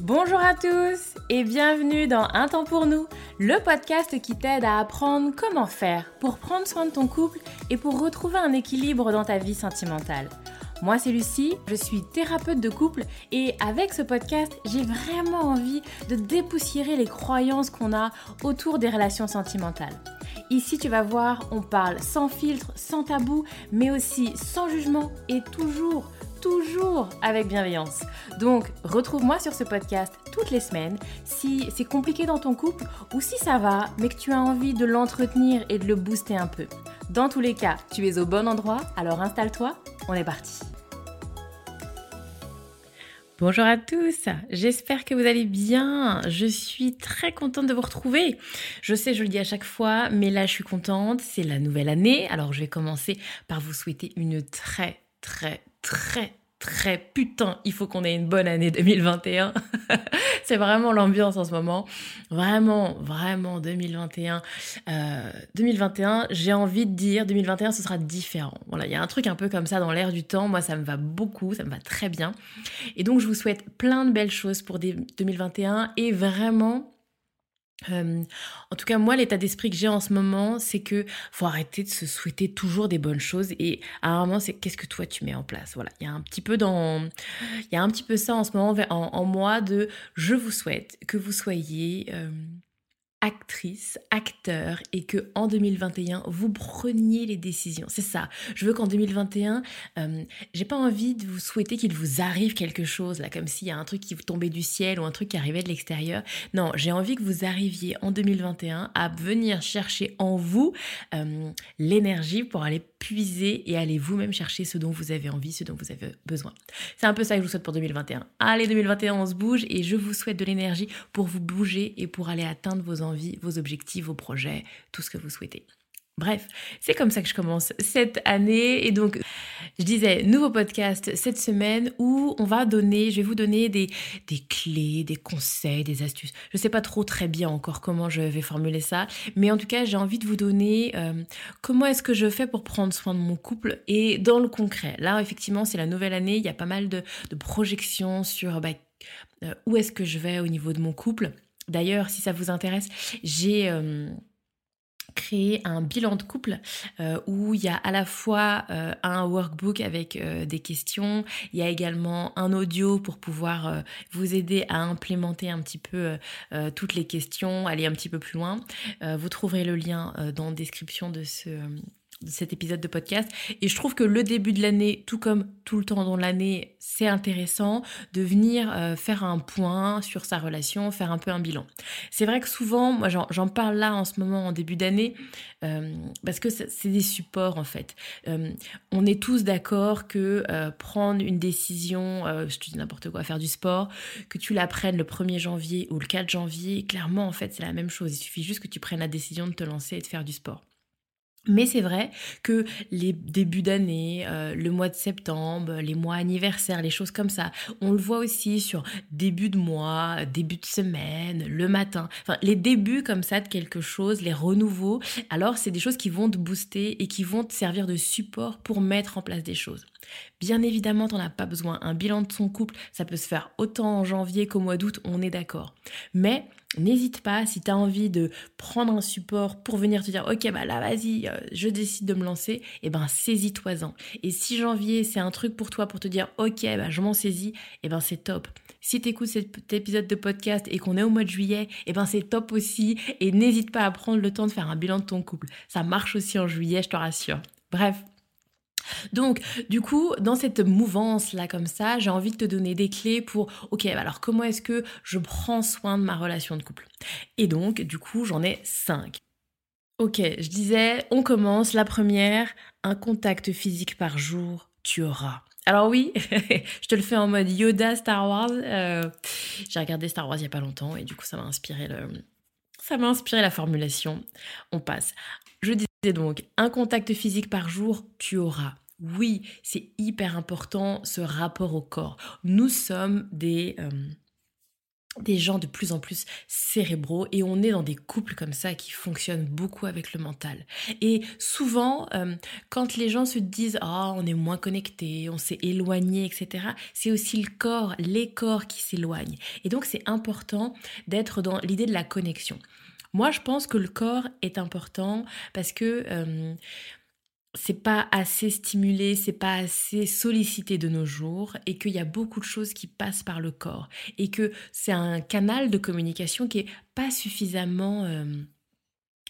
Bonjour à tous et bienvenue dans Un temps pour nous, le podcast qui t'aide à apprendre comment faire pour prendre soin de ton couple et pour retrouver un équilibre dans ta vie sentimentale. Moi c'est Lucie, je suis thérapeute de couple et avec ce podcast j'ai vraiment envie de dépoussiérer les croyances qu'on a autour des relations sentimentales. Ici tu vas voir, on parle sans filtre, sans tabou, mais aussi sans jugement et toujours toujours avec bienveillance. Donc, retrouve-moi sur ce podcast toutes les semaines si c'est compliqué dans ton couple ou si ça va, mais que tu as envie de l'entretenir et de le booster un peu. Dans tous les cas, tu es au bon endroit, alors installe-toi, on est parti. Bonjour à tous, j'espère que vous allez bien. Je suis très contente de vous retrouver. Je sais, je le dis à chaque fois, mais là je suis contente, c'est la nouvelle année. Alors je vais commencer par vous souhaiter une très très très très putain, il faut qu'on ait une bonne année 2021. c'est vraiment l'ambiance en ce moment. Vraiment, vraiment 2021. 2021, euh, j'ai envie de dire 2021, ce sera différent. Voilà, il y a un truc un peu comme ça dans l'air du temps. Moi, ça me va beaucoup, ça me va très bien. Et donc, je vous souhaite plein de belles choses pour 2021 et vraiment en tout cas, moi, l'état d'esprit que j'ai en ce moment, c'est que faut arrêter de se souhaiter toujours des bonnes choses et à un moment, c'est qu'est-ce que toi tu mets en place? Voilà, il y a un petit peu dans, il y a un petit peu ça en ce moment en, en moi de je vous souhaite que vous soyez actrice, acteur et que en 2021 vous preniez les décisions. C'est ça. Je veux qu'en 2021, euh, j'ai pas envie de vous souhaiter qu'il vous arrive quelque chose là, comme s'il y a un truc qui vous tombait du ciel ou un truc qui arrivait de l'extérieur. Non, j'ai envie que vous arriviez en 2021 à venir chercher en vous euh, l'énergie pour aller puiser et aller vous-même chercher ce dont vous avez envie, ce dont vous avez besoin. C'est un peu ça que je vous souhaite pour 2021. Allez 2021, on se bouge et je vous souhaite de l'énergie pour vous bouger et pour aller atteindre vos envies, vos objectifs, vos projets, tout ce que vous souhaitez. Bref, c'est comme ça que je commence cette année. Et donc, je disais, nouveau podcast cette semaine où on va donner, je vais vous donner des, clés, des conseils, des astuces. Je ne sais pas trop très bien encore comment je vais formuler ça, mais en tout cas, j'ai envie de vous donner euh, comment est-ce que je fais pour prendre soin de mon couple et dans le concret. Là, effectivement, c'est la nouvelle année, il y a pas mal de, projections sur bah, euh, où est-ce que je vais au niveau de mon couple. D'ailleurs, si ça vous intéresse, j'ai... Euh, créer un bilan de couple euh, où il y a à la fois euh, un workbook avec euh, des questions, il y a également un audio pour pouvoir vous aider à implémenter un petit peu toutes les questions, aller un petit peu plus loin. vous trouverez le lien dans la description de ce cet épisode de podcast. Et je trouve que le début de l'année, tout comme tout le temps dans l'année, c'est intéressant de venir euh, faire un point sur sa relation, faire un peu un bilan. C'est vrai que souvent, moi j'en parle là en ce moment en début d'année, euh, parce que c'est des supports en fait. Euh, on est tous d'accord que prendre une décision, je te dis n'importe quoi, faire du sport, que tu la prennes le 1er janvier ou le 4 janvier, clairement en fait c'est la même chose. Il suffit juste que tu prennes la décision de te lancer et de faire du sport. Mais c'est vrai que les débuts d'année, euh, le mois de septembre, les mois anniversaires, les choses comme ça, on le voit aussi sur début de mois, début de semaine, le matin. Enfin, les débuts comme ça de quelque chose, les renouveaux, alors c'est des choses qui vont te booster et qui vont te servir de support pour mettre en place des choses. Bien évidemment, tu n'en as pas besoin. Un bilan de son couple, ça peut se faire autant en janvier qu'au mois d'août, on est d'accord. Mais N'hésite pas, si tu as envie de prendre un support pour venir te dire, ok, bah là, vas-y, euh, je décide de me lancer, et eh ben saisis-toi-en. Et si janvier, c'est un truc pour toi pour te dire, ok, bah je m'en saisis, et eh ben c'est top. Si tu écoutes cet épisode de podcast et qu'on est au mois de juillet, et eh ben c'est top aussi. Et n'hésite pas à prendre le temps de faire un bilan de ton couple. Ça marche aussi en juillet, je te rassure. Bref, donc, du coup, dans cette mouvance-là comme ça, j'ai envie de te donner des clés pour, ok, alors comment est-ce que je prends soin de ma relation de couple? Et donc, du coup, j'en ai cinq. Ok, je disais, on commence. La première, un contact physique par jour, tu auras. Alors oui, je te le fais en mode Yoda Star Wars. Euh, j'ai regardé Star Wars il y a pas longtemps et du coup ça m'a inspiré le, ça m'a inspiré la formulation. On passe. Je donc, un contact physique par jour, tu auras. Oui, c'est hyper important ce rapport au corps. Nous sommes des... Euh, des gens de plus en plus cérébraux et on est dans des couples comme ça qui fonctionnent beaucoup avec le mental. Et souvent, euh, quand les gens se disent ah on est moins connecté, on s'est éloigné, etc. C'est aussi le corps, les corps qui s'éloignent. Et donc c'est important d'être dans l'idée de la connexion. Moi, je pense que le corps est important parce que euh, c'est pas assez stimulé, c'est pas assez sollicité de nos jours et qu'il y a beaucoup de choses qui passent par le corps et que c'est un canal de communication qui est pas suffisamment euh,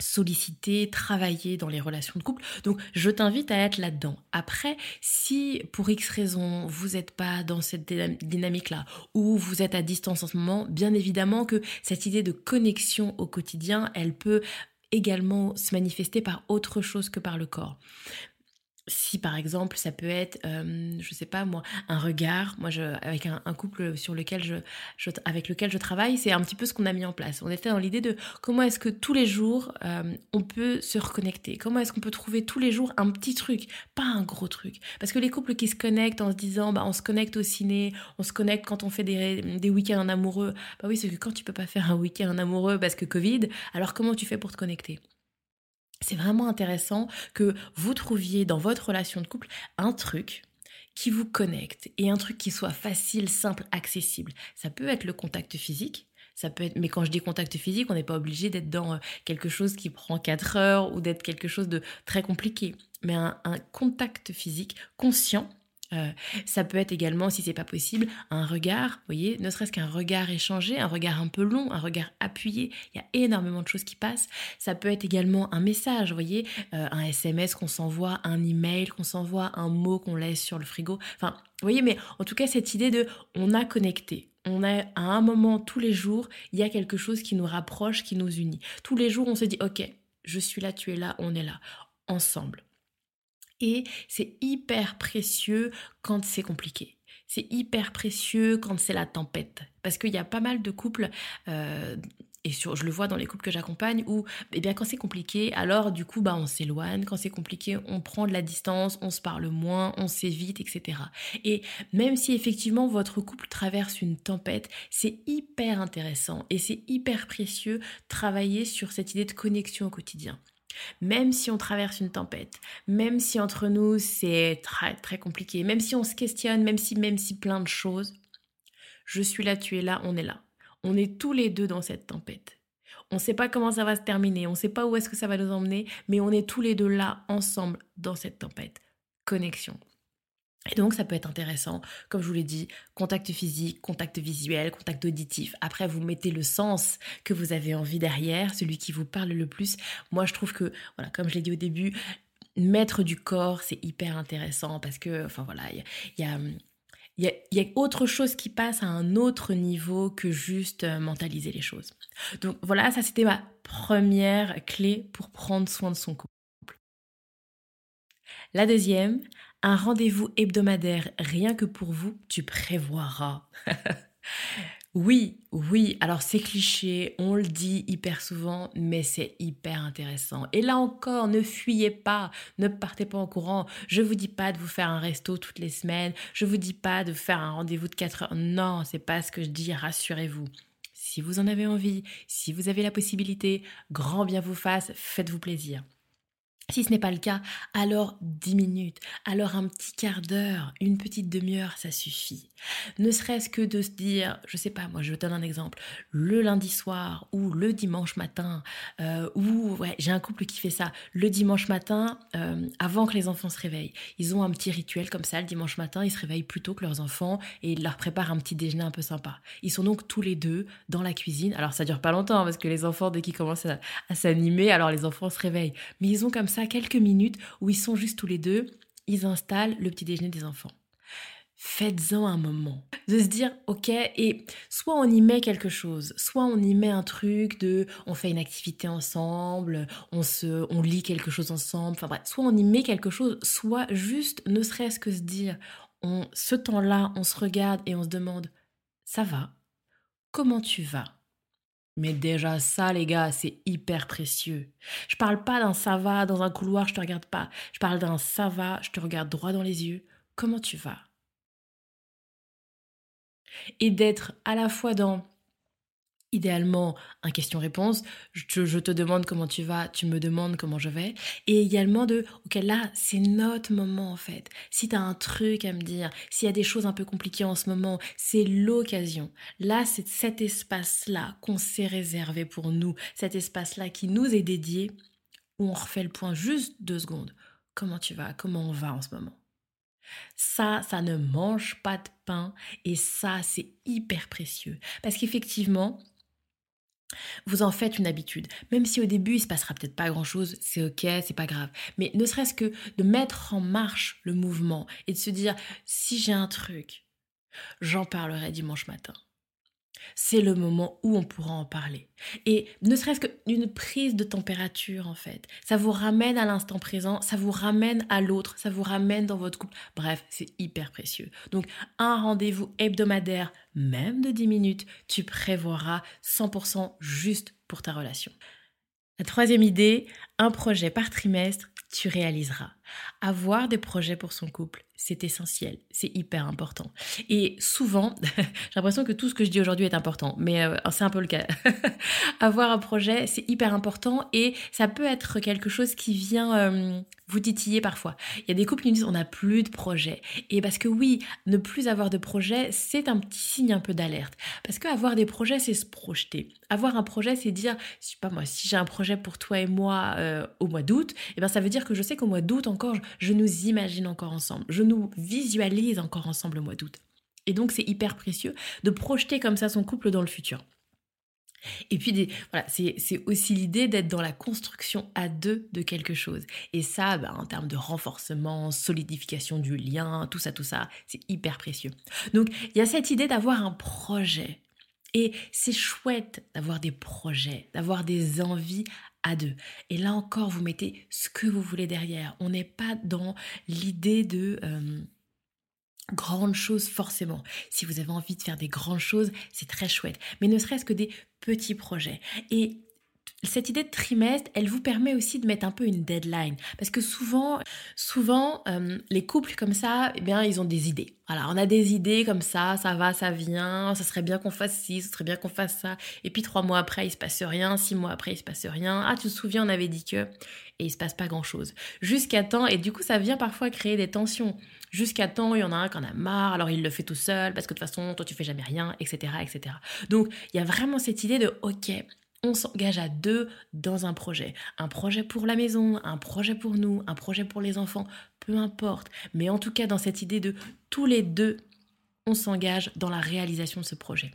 sollicité, travaillé dans les relations de couple. Donc je t'invite à être là-dedans. Après, si pour X raison vous n'êtes pas dans cette dynamique-là ou vous êtes à distance en ce moment, bien évidemment que cette idée de connexion au quotidien, elle peut également se manifester par autre chose que par le corps si par exemple ça peut être, euh, je sais pas moi, un regard, moi avec un, couple sur lequel je, avec lequel je travaille, c'est un petit peu ce qu'on a mis en place. On était dans l'idée de comment est-ce que tous les jours euh, on peut se reconnecter, comment est-ce qu'on peut trouver tous les jours un petit truc, pas un gros truc? Parce que les couples qui se connectent en se disant bah on se connecte au ciné, on se connecte quand on fait des, des week-ends en amoureux, bah oui c'est que quand tu peux pas faire un week-end en amoureux parce que Covid, alors comment tu fais pour te connecter? C'est vraiment intéressant que vous trouviez dans votre relation de couple un truc qui vous connecte et un truc qui soit facile, simple, accessible. Ça peut être le contact physique, ça peut être, mais quand je dis contact physique, on n'est pas obligé d'être dans euh, quelque chose qui prend 4 heures ou d'être quelque chose de très compliqué. Mais un contact physique conscient euh, ça peut être également, si c'est pas possible, un regard, voyez, ne serait-ce qu'un regard échangé, un regard un peu long, un regard appuyé. Il y a énormément de choses qui passent. Ça peut être également un message, voyez, euh, un SMS qu'on s'envoie, un email qu'on s'envoie, un mot qu'on laisse sur le frigo. Enfin, vous voyez, mais en tout cas, cette idée de on a connecté. On a à un moment tous les jours, il y a quelque chose qui nous rapproche, qui nous unit. Tous les jours, on se dit, ok, je suis là, tu es là, on est là, ensemble. Et c'est hyper précieux quand c'est compliqué. C'est hyper précieux quand c'est la tempête. Parce qu'il y a pas mal de couples, euh, et sur, je le vois dans les couples que j'accompagne, où eh bien, quand c'est compliqué, alors du coup, bah, on s'éloigne. Quand c'est compliqué, on prend de la distance, on se parle moins, on s'évite, etc. Et même si effectivement votre couple traverse une tempête, c'est hyper intéressant et c'est hyper précieux travailler sur cette idée de connexion au quotidien. Même si on traverse une tempête, même si entre nous c'est très très compliqué, même si on se questionne, même si même si plein de choses, je suis là, tu es là, on est là. On est tous les deux dans cette tempête. On ne sait pas comment ça va se terminer, on ne sait pas où est-ce que ça va nous emmener, mais on est tous les deux là ensemble dans cette tempête. Connexion. Et donc, ça peut être intéressant, comme je vous l'ai dit, contact physique, contact visuel, contact auditif. Après, vous mettez le sens que vous avez envie derrière, celui qui vous parle le plus. Moi, je trouve que, voilà, comme je l'ai dit au début, mettre du corps, c'est hyper intéressant parce que, enfin voilà, il y a, y, y a, autre chose qui passe à un autre niveau que juste euh, mentaliser les choses. Donc voilà, ça c'était ma première clé pour prendre soin de son couple. La deuxième, un rendez-vous hebdomadaire rien que pour vous, tu prévoiras. oui, oui, alors c'est cliché, on le dit hyper souvent, mais c'est hyper intéressant. Et là encore, ne fuyez pas, ne partez pas en courant. Je vous dis pas de vous faire un resto toutes les semaines, je vous dis pas de faire un rendez-vous de 4 heures. Non, c'est pas ce que je dis, rassurez-vous. Si vous en avez envie, si vous avez la possibilité, grand bien vous fasse, faites-vous plaisir. Si ce n'est pas le cas, alors 10 minutes, alors un petit quart d'heure, une petite demi-heure, ça suffit. Ne serait-ce que de se dire, je sais pas, moi je donne un exemple, le lundi soir ou le dimanche matin, euh, ou ouais, j'ai un couple qui fait ça, le dimanche matin, euh, avant que les enfants se réveillent. Ils ont un petit rituel comme ça, le dimanche matin, ils se réveillent plus tôt que leurs enfants et ils leur préparent un petit déjeuner un peu sympa. Ils sont donc tous les deux dans la cuisine. Alors ça dure pas longtemps parce que les enfants, dès qu'ils commencent à, à s'animer, alors les enfants se réveillent. Mais ils ont comme ça quelques minutes où ils sont juste tous les deux, ils installent le petit déjeuner des enfants. Faites-en un moment. De se dire, ok, et soit on y met quelque chose, soit on y met un truc de, on fait une activité ensemble, on se, on lit quelque chose ensemble, enfin bref, soit on y met quelque chose, soit juste, ne serait-ce que se dire, ce temps-là, on se regarde et on se demande, ça va? Comment tu vas? Mais déjà ça, les gars, c'est hyper précieux. Je parle pas d'un ça va dans un couloir, je te regarde pas. Je parle d'un ça va, je te regarde droit dans les yeux. Comment tu vas? Et d'être à la fois dans idéalement un question-réponse. Je, te demande comment tu vas, tu me demandes comment je vais. Et également de, ok, là, c'est notre moment en fait. Si tu as un truc à me dire, s'il y a des choses un peu compliquées en ce moment, c'est l'occasion. Là, c'est cet espace-là qu'on s'est réservé pour nous, cet espace-là qui nous est dédié, où on refait le point juste deux secondes. Comment tu vas? Comment on va en ce moment? Ça, ça ne mange pas de pain et ça, c'est hyper précieux. Parce qu'effectivement, vous en faites une habitude. Même si au début, il se passera peut-être pas grand-chose, c'est ok, c'est pas grave. Mais ne serait-ce que de mettre en marche le mouvement et de se dire, si j'ai un truc, j'en parlerai dimanche matin c'est le moment où on pourra en parler. Et ne serait-ce qu'une prise de température, en fait, ça vous ramène à l'instant présent, ça vous ramène à l'autre, ça vous ramène dans votre couple. Bref, c'est hyper précieux. Donc, un rendez-vous hebdomadaire, même de 10 minutes, tu prévoiras 100% juste pour ta relation. La troisième idée, un projet par trimestre, tu réaliseras. Avoir des projets pour son couple, c'est essentiel, c'est hyper important. Et souvent, j'ai l'impression que tout ce que je dis aujourd'hui est important, mais euh, c'est un peu le cas. Avoir un projet, c'est hyper important et ça peut être quelque chose qui vient euh, vous titiller parfois. Il y a des couples qui me disent on n'a plus de projet. Et parce que oui, ne plus avoir de projet, c'est un petit signe un peu d'alerte. Parce qu'avoir des projets, c'est se projeter. Avoir un projet, c'est dire, je sais pas moi, si j'ai un projet pour toi et moi euh, au mois d'août, et eh ben ça veut dire que je sais qu'au mois d'août je nous imagine encore ensemble, je nous visualise encore ensemble au mois d'août. Et donc c'est hyper précieux de projeter comme ça son couple dans le futur. Et puis, voilà, c'est aussi l'idée d'être dans la construction à deux de quelque chose. Et ça, ben, en termes de renforcement, solidification du lien, tout ça, tout ça, c'est hyper précieux. Donc, il y a cette idée d'avoir un projet. Et c'est chouette d'avoir des projets, d'avoir des envies à deux. Et là encore, vous mettez ce que vous voulez derrière. On n'est pas dans l'idée de euh, grandes choses forcément. Si vous avez envie de faire des grandes choses, c'est très chouette. Mais ne serait-ce que des petits projets. Et cette idée de trimestre, elle vous permet aussi de mettre un peu une deadline. Parce que souvent, souvent euh, les couples comme ça, eh bien, ils ont des idées. Voilà, on a des idées comme ça, ça va, ça vient, ça serait bien qu'on fasse ci, ça serait bien qu'on fasse ça. Et puis trois mois après, il se passe rien, six mois après, il se passe rien. Ah, tu te souviens, on avait dit que... Et il se passe pas grand-chose. Jusqu'à temps, et du coup, ça vient parfois créer des tensions. Jusqu'à temps, il y en a un qui en a marre, alors il le fait tout seul, parce que de toute façon, toi, tu fais jamais rien, etc., etc. Donc, il y a vraiment cette idée de, ok, on s'engage à deux dans un projet. Un projet pour la maison, un projet pour nous, un projet pour les enfants, peu importe. Mais en tout cas, dans cette idée de tous les deux, on s'engage dans la réalisation de ce projet.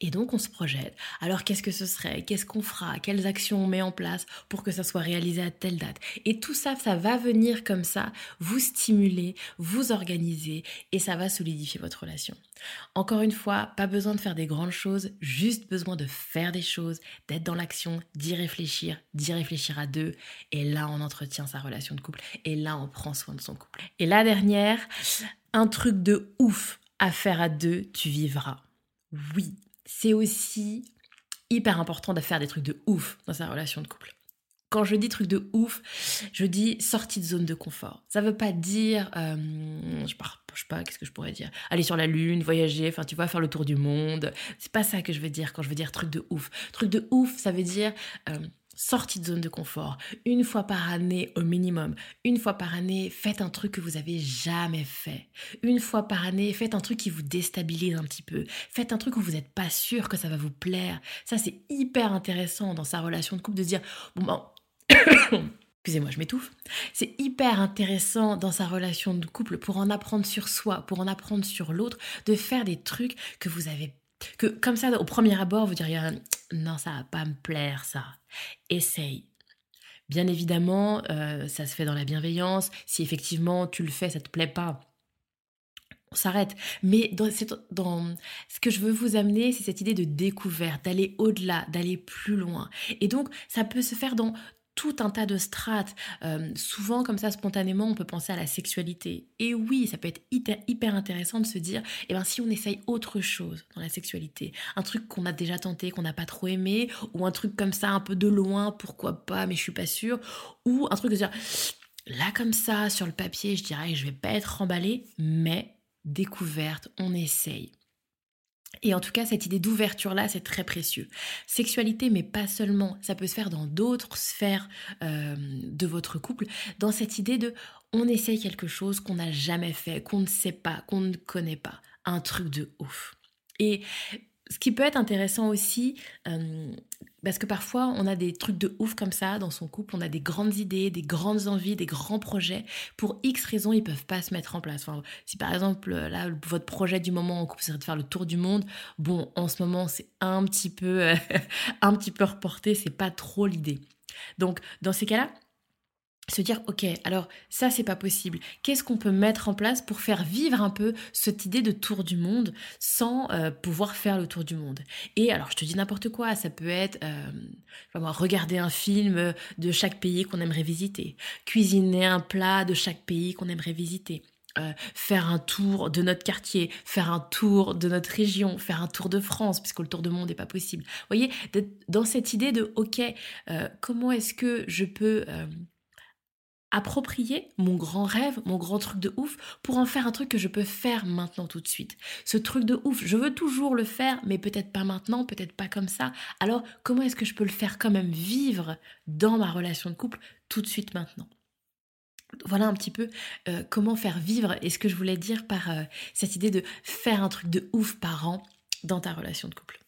Et donc on se projette. Alors qu'est-ce que ce serait? Qu'est-ce qu'on fera? Quelles actions on met en place pour que ça soit réalisé à telle date? Et tout ça, ça va venir comme ça, vous stimuler, vous organiser et ça va solidifier votre relation. Encore une fois, pas besoin de faire des grandes choses, juste besoin de faire des choses, d'être dans l'action, d'y réfléchir, d'y réfléchir à deux. Et là, on entretient sa relation de couple. Et là, on prend soin de son couple. Et la dernière, un truc de ouf à faire à deux, tu vivras. Oui, c'est aussi hyper important de faire des trucs de ouf dans sa relation de couple. Quand je dis trucs de ouf, je dis sortie de zone de confort. Ça veut pas dire, euh, je, pars, je sais pas, qu'est-ce que je pourrais dire? Aller sur la lune, voyager, enfin tu vois, faire le tour du monde. C'est pas ça que je veux dire quand je veux dire truc de ouf. Truc de ouf, ça veut dire euh, sortie de zone de confort. Une fois par année au minimum. Une fois par année, faites un truc que vous avez jamais fait. Une fois par année, faites un truc qui vous déstabilise un petit peu. Faites un truc où vous n'êtes pas sûr que ça va vous plaire. Ça, c'est hyper intéressant dans sa relation de couple de dire, bon, ben, excusez-moi, je m'étouffe. C'est hyper intéressant dans sa relation de couple pour en apprendre sur soi, pour en apprendre sur l'autre, de faire des trucs que vous avez que comme ça, au premier abord, vous diriez non, ça va pas me plaire, ça. Essaye. Bien évidemment, euh, ça se fait dans la bienveillance. Si effectivement tu le fais, ça te plaît pas, on s'arrête. Mais dans, dans, ce que je veux vous amener, c'est cette idée de découverte, d'aller au-delà, d'aller plus loin. Et donc, ça peut se faire dans tout un tas de strates. Euh, souvent, comme ça, spontanément, on peut penser à la sexualité. Et oui, ça peut être hyper, intéressant de se dire, eh ben, si on essaye autre chose dans la sexualité, un truc qu'on a déjà tenté, qu'on n'a pas trop aimé, ou un truc comme ça, un peu de loin, pourquoi pas, mais je suis pas sûre, ou un truc de dire, là, comme ça, sur le papier, je dirais, je vais pas être emballée, mais découverte, on essaye. Et en tout cas, cette idée d'ouverture-là, c'est très précieux. Sexualité, mais pas seulement. Ça peut se faire dans d'autres sphères euh, de votre couple. Dans cette idée de on essaye quelque chose qu'on n'a jamais fait, qu'on ne sait pas, qu'on ne connaît pas. Un truc de ouf. Et ce qui peut être intéressant aussi, euh, parce que parfois on a des trucs de ouf comme ça dans son couple, on a des grandes idées, des grandes envies, des grands projets. Pour X raisons, ils peuvent pas se mettre en place. Si par exemple là votre projet du moment en couple serait de faire le tour du monde, bon, en ce moment c'est un petit peu, euh, un petit peu reporté, c'est pas trop l'idée. Donc dans ces cas-là, se dire ok alors ça c'est pas possible qu'est-ce qu'on peut mettre en place pour faire vivre un peu cette idée de tour du monde sans euh, pouvoir faire le tour du monde? Et alors je te dis n'importe quoi ça peut être euh, regarder un film de chaque pays qu'on aimerait visiter cuisiner un plat de chaque pays qu'on aimerait visiter euh, faire un tour de notre quartier, faire un tour de notre région, faire un tour de France, puisque le tour du monde n'est pas possible. Vous voyez, dans cette idée de, OK, comment est-ce que je peux approprier mon grand rêve, mon grand truc de ouf, pour en faire un truc que je peux faire maintenant tout de suite. Ce truc de ouf, je veux toujours le faire, mais peut-être pas maintenant, peut-être pas comme ça. Alors comment est-ce que je peux le faire quand même vivre dans ma relation de couple tout de suite maintenant? Voilà un petit peu euh, comment faire vivre et ce que je voulais dire par euh, cette idée de faire un truc de ouf par an dans ta relation de couple.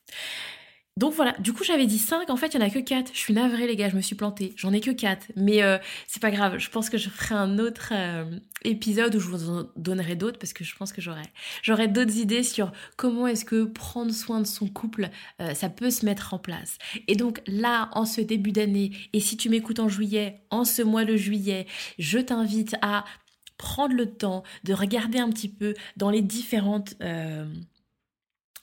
Donc voilà, du coup j'avais dit 5, en fait il n'y en a que 4. Je suis navrée les gars, je me suis plantée. J'en ai que 4. Mais euh, c'est pas grave, je pense que je ferai un autre euh, épisode où je vous en donnerai d'autres parce que je pense que j'aurai d'autres idées sur comment est-ce que prendre soin de son couple, euh, ça peut se mettre en place. Et donc là, en ce début d'année, et si tu m'écoutes en juillet, en ce mois de juillet, je t'invite à prendre le temps de regarder un petit peu dans les différentes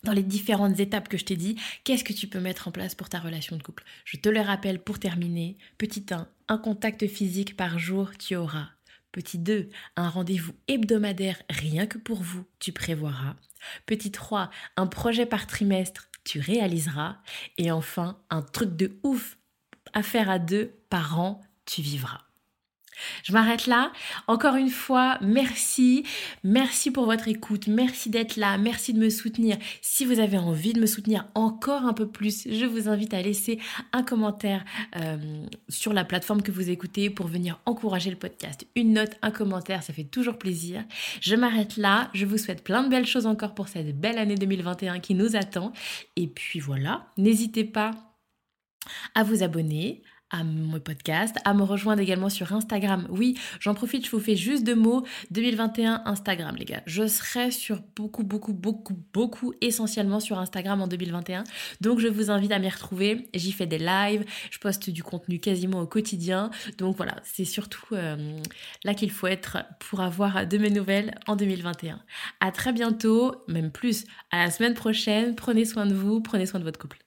dans les différentes étapes que je t'ai dit, qu'est-ce que tu peux mettre en place pour ta relation de couple? Je te le rappelle pour terminer. Petit 1, un contact physique par jour, tu auras. Petit 2, un rendez-vous hebdomadaire rien que pour vous, tu prévoiras. Petit 3, un projet par trimestre, tu réaliseras. Et enfin, un truc de ouf à faire à deux par an, tu vivras. Je m'arrête là. Encore une fois, merci. Merci pour votre écoute. Merci d'être là. Merci de me soutenir. Si vous avez envie de me soutenir encore un peu plus, je vous invite à laisser un commentaire euh, sur la plateforme que vous écoutez pour venir encourager le podcast. Une note, un commentaire, ça fait toujours plaisir. Je m'arrête là. Je vous souhaite plein de belles choses encore pour cette belle année 2021 qui nous attend. Et puis voilà, n'hésitez pas à vous abonner, à mon podcast, à me rejoindre également sur Instagram. Oui, j'en profite, je vous fais juste deux mots. 2021 Instagram, les gars. Je serai sur beaucoup, beaucoup, beaucoup, beaucoup, essentiellement sur Instagram en 2021. Donc je vous invite à m'y retrouver. J'y fais des lives, je poste du contenu quasiment au quotidien. Donc voilà, c'est surtout euh, là qu'il faut être pour avoir de mes nouvelles en 2021. À très bientôt, même plus, à la semaine prochaine. Prenez soin de vous, prenez soin de votre couple.